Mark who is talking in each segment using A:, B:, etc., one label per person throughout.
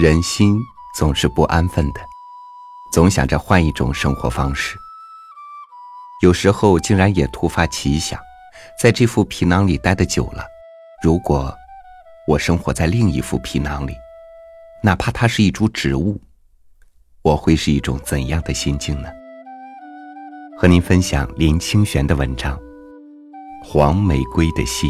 A: 人心总是不安分的，总想着换一种生活方式。有时候竟然也突发奇想，在这副皮囊里待得久了，如果我生活在另一副皮囊里，哪怕它是一株植物，我会是一种怎样的心境呢？和您分享林清玄的文章《黄玫瑰的心》。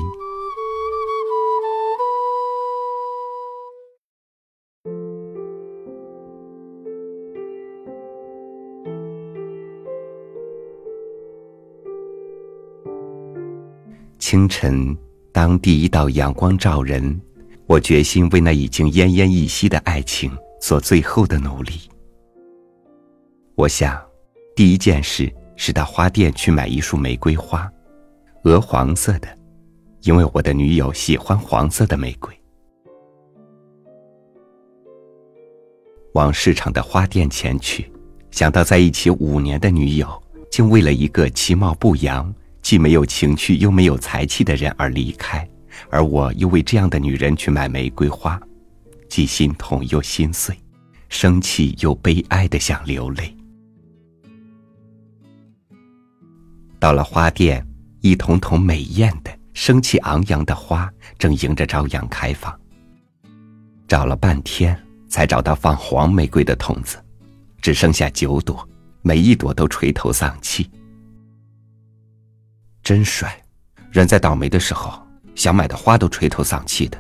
A: 清晨，当第一道阳光照人，我决心为那已经奄奄一息的爱情做最后的努力。我想，第一件事是到花店去买一束玫瑰花，鹅黄色的，因为我的女友喜欢黄色的玫瑰。往市场的花店前去，想到在一起五年的女友，竟为了一个其貌不扬。既没有情趣又没有才气的人而离开，而我又为这样的女人去买玫瑰花，既心痛又心碎，生气又悲哀的想流泪。到了花店，一桶桶美艳的、生气昂扬的花正迎着朝阳开放。找了半天，才找到放黄玫瑰的筒子，只剩下九朵，每一朵都垂头丧气。真帅，人在倒霉的时候，想买的花都垂头丧气的。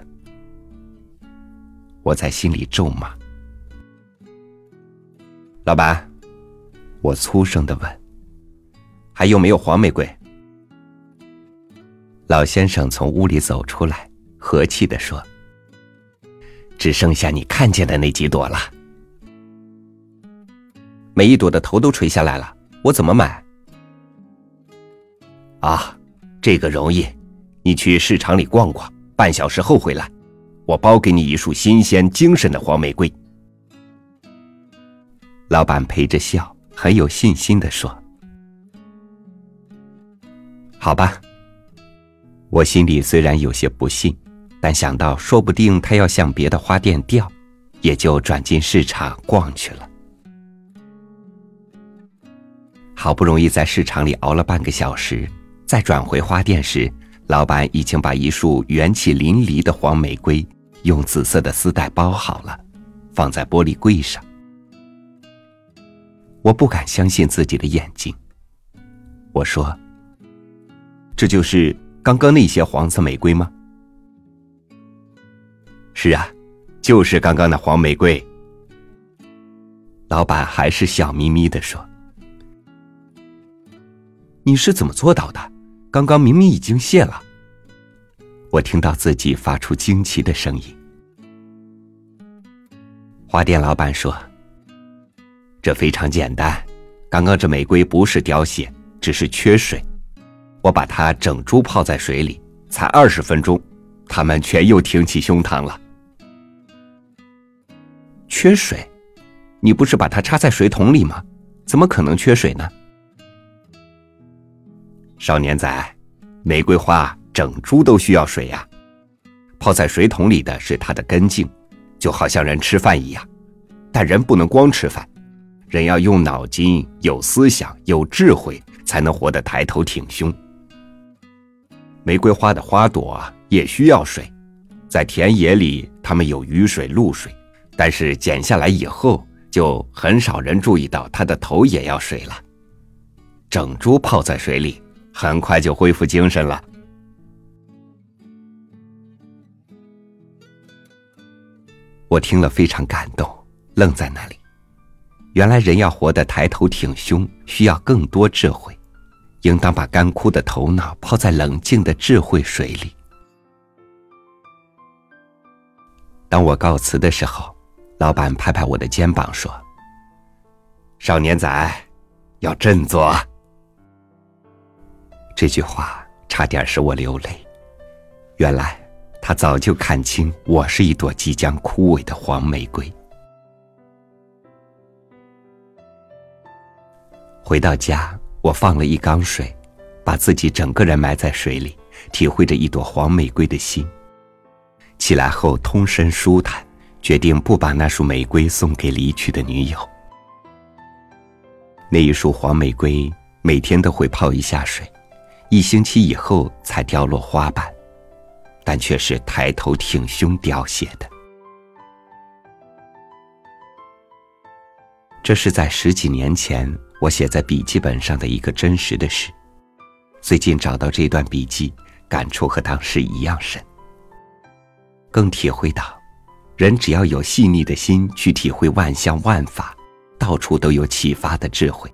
A: 我在心里咒骂。老板，我粗声的问：“还有没有黄玫瑰？”老先生从屋里走出来，和气的说：“只剩下你看见的那几朵了。每一朵的头都垂下来了，我怎么买？”啊，这个容易，你去市场里逛逛，半小时后回来，我包给你一束新鲜精神的黄玫瑰。老板陪着笑，很有信心的说：“好吧。”我心里虽然有些不信，但想到说不定他要向别的花店调，也就转进市场逛去了。好不容易在市场里熬了半个小时。再转回花店时，老板已经把一束元气淋漓的黄玫瑰用紫色的丝带包好了，放在玻璃柜上。我不敢相信自己的眼睛。我说：“这就是刚刚那些黄色玫瑰吗？”“是啊，就是刚刚的黄玫瑰。”老板还是笑眯眯的说：“你是怎么做到的？”刚刚明明已经谢了，我听到自己发出惊奇的声音。花店老板说：“这非常简单，刚刚这玫瑰不是凋谢，只是缺水。我把它整株泡在水里，才二十分钟，它们全又挺起胸膛了。缺水？你不是把它插在水桶里吗？怎么可能缺水呢？”少年仔，玫瑰花整株都需要水呀。泡在水桶里的是它的根茎，就好像人吃饭一样。但人不能光吃饭，人要用脑筋、有思想、有智慧，才能活得抬头挺胸。玫瑰花的花朵也需要水，在田野里，它们有雨水、露水，但是剪下来以后，就很少人注意到它的头也要水了。整株泡在水里。很快就恢复精神了。我听了非常感动，愣在那里。原来人要活得抬头挺胸，需要更多智慧，应当把干枯的头脑泡在冷静的智慧水里。当我告辞的时候，老板拍拍我的肩膀说：“少年仔，要振作。”这句话差点使我流泪。原来他早就看清我是一朵即将枯萎的黄玫瑰。回到家，我放了一缸水，把自己整个人埋在水里，体会着一朵黄玫瑰的心。起来后，通身舒坦，决定不把那束玫瑰送给离去的女友。那一束黄玫瑰每天都会泡一下水，一星期以后才掉落花瓣，但却是抬头挺胸凋谢的。这是在十几年前我写在笔记本上的一个真实的事。最近找到这段笔记，感触和当时一样深。更体会到，人只要有细腻的心去体会万象万法，到处都有启发的智慧。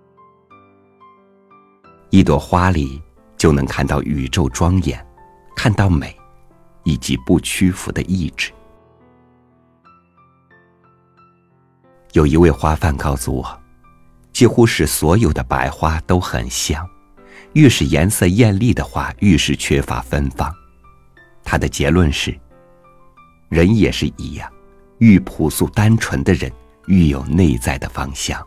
A: 一朵花里就能看到宇宙庄严，看到美，以及不屈服的意志。有一位花贩告诉我，几乎是所有的白花都很香，越是颜色艳丽的花，越是缺乏芬芳。他的结论是。人也是一样，愈朴素单纯的人，愈有内在的芳香。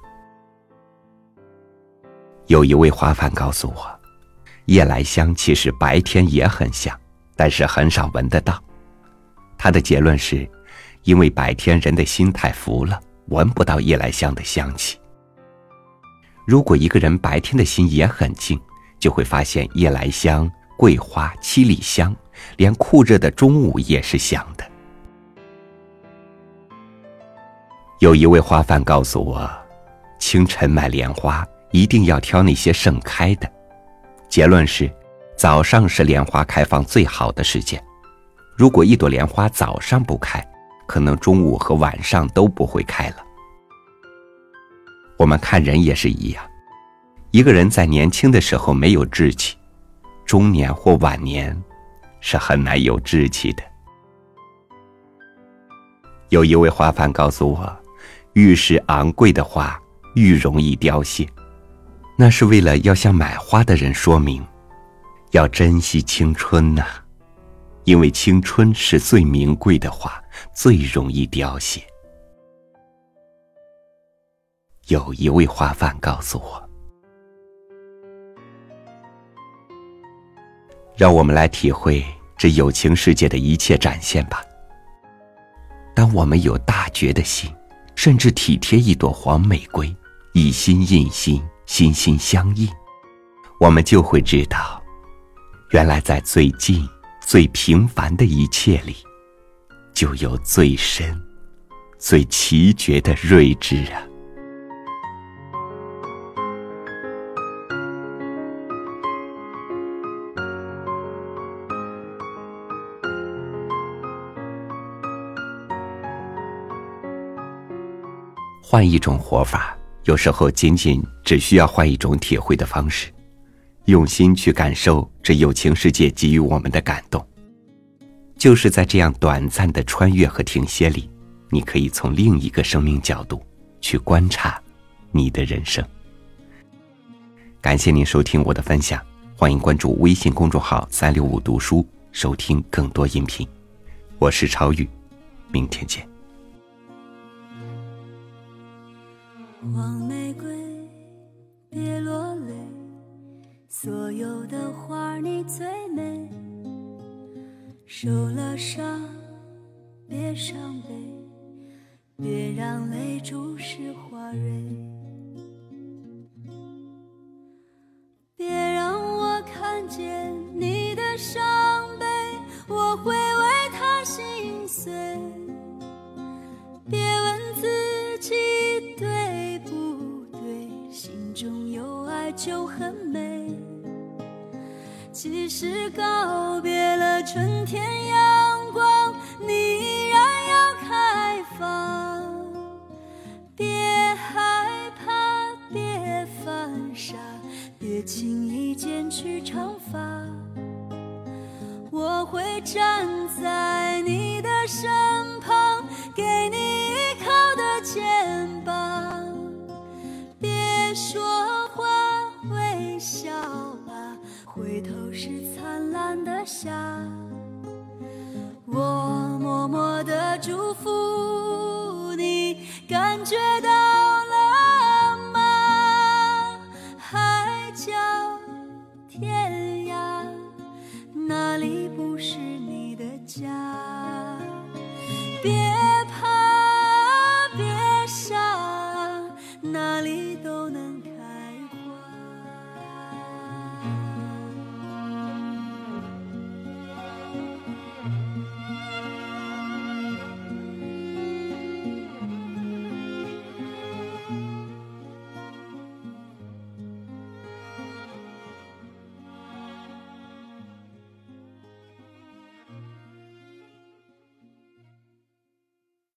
A: 有一位花贩告诉我，夜来香其实白天也很香，但是很少闻得到。他的结论是，因为白天人的心太浮了，闻不到夜来香的香气。如果一个人白天的心也很静，就会发现夜来香、桂花、七里香，连酷热的中午也是香的。有一位花贩告诉我，清晨买莲花一定要挑那些盛开的。结论是，早上是莲花开放最好的时间。如果一朵莲花早上不开，可能中午和晚上都不会开了。我们看人也是一样，一个人在年轻的时候没有志气，中年或晚年是很难有志气的。有一位花贩告诉我。越是昂贵的花，愈容易凋谢。那是为了要向买花的人说明，要珍惜青春呐，因为青春是最名贵的花，最容易凋谢。有一位花贩告诉我，让我们来体会这友情世界的一切展现吧。当我们有大觉的心。甚至体贴一朵黄玫瑰，以心印心，心心相印，我们就会知道，原来在最近、最平凡的一切里，就有最深、最奇绝的睿智啊。换一种活法，有时候仅仅只需要换一种体会的方式，用心去感受这友情世界给予我们的感动。就是在这样短暂的穿越和停歇里，你可以从另一个生命角度去观察你的人生。感谢您收听我的分享，欢迎关注微信公众号“三六五读书”，收听更多音频。我是超宇，明天见。
B: 黄玫瑰，别落泪，所有的花你最美。受了伤，别伤悲，别让泪珠湿花蕊。就很美。即使告别了春天阳光，你依然要开放。别害怕，别犯傻，别轻易剪去长发。我会站在你的身旁，下。我默默的祝福你感觉到了吗？海角天涯那里不是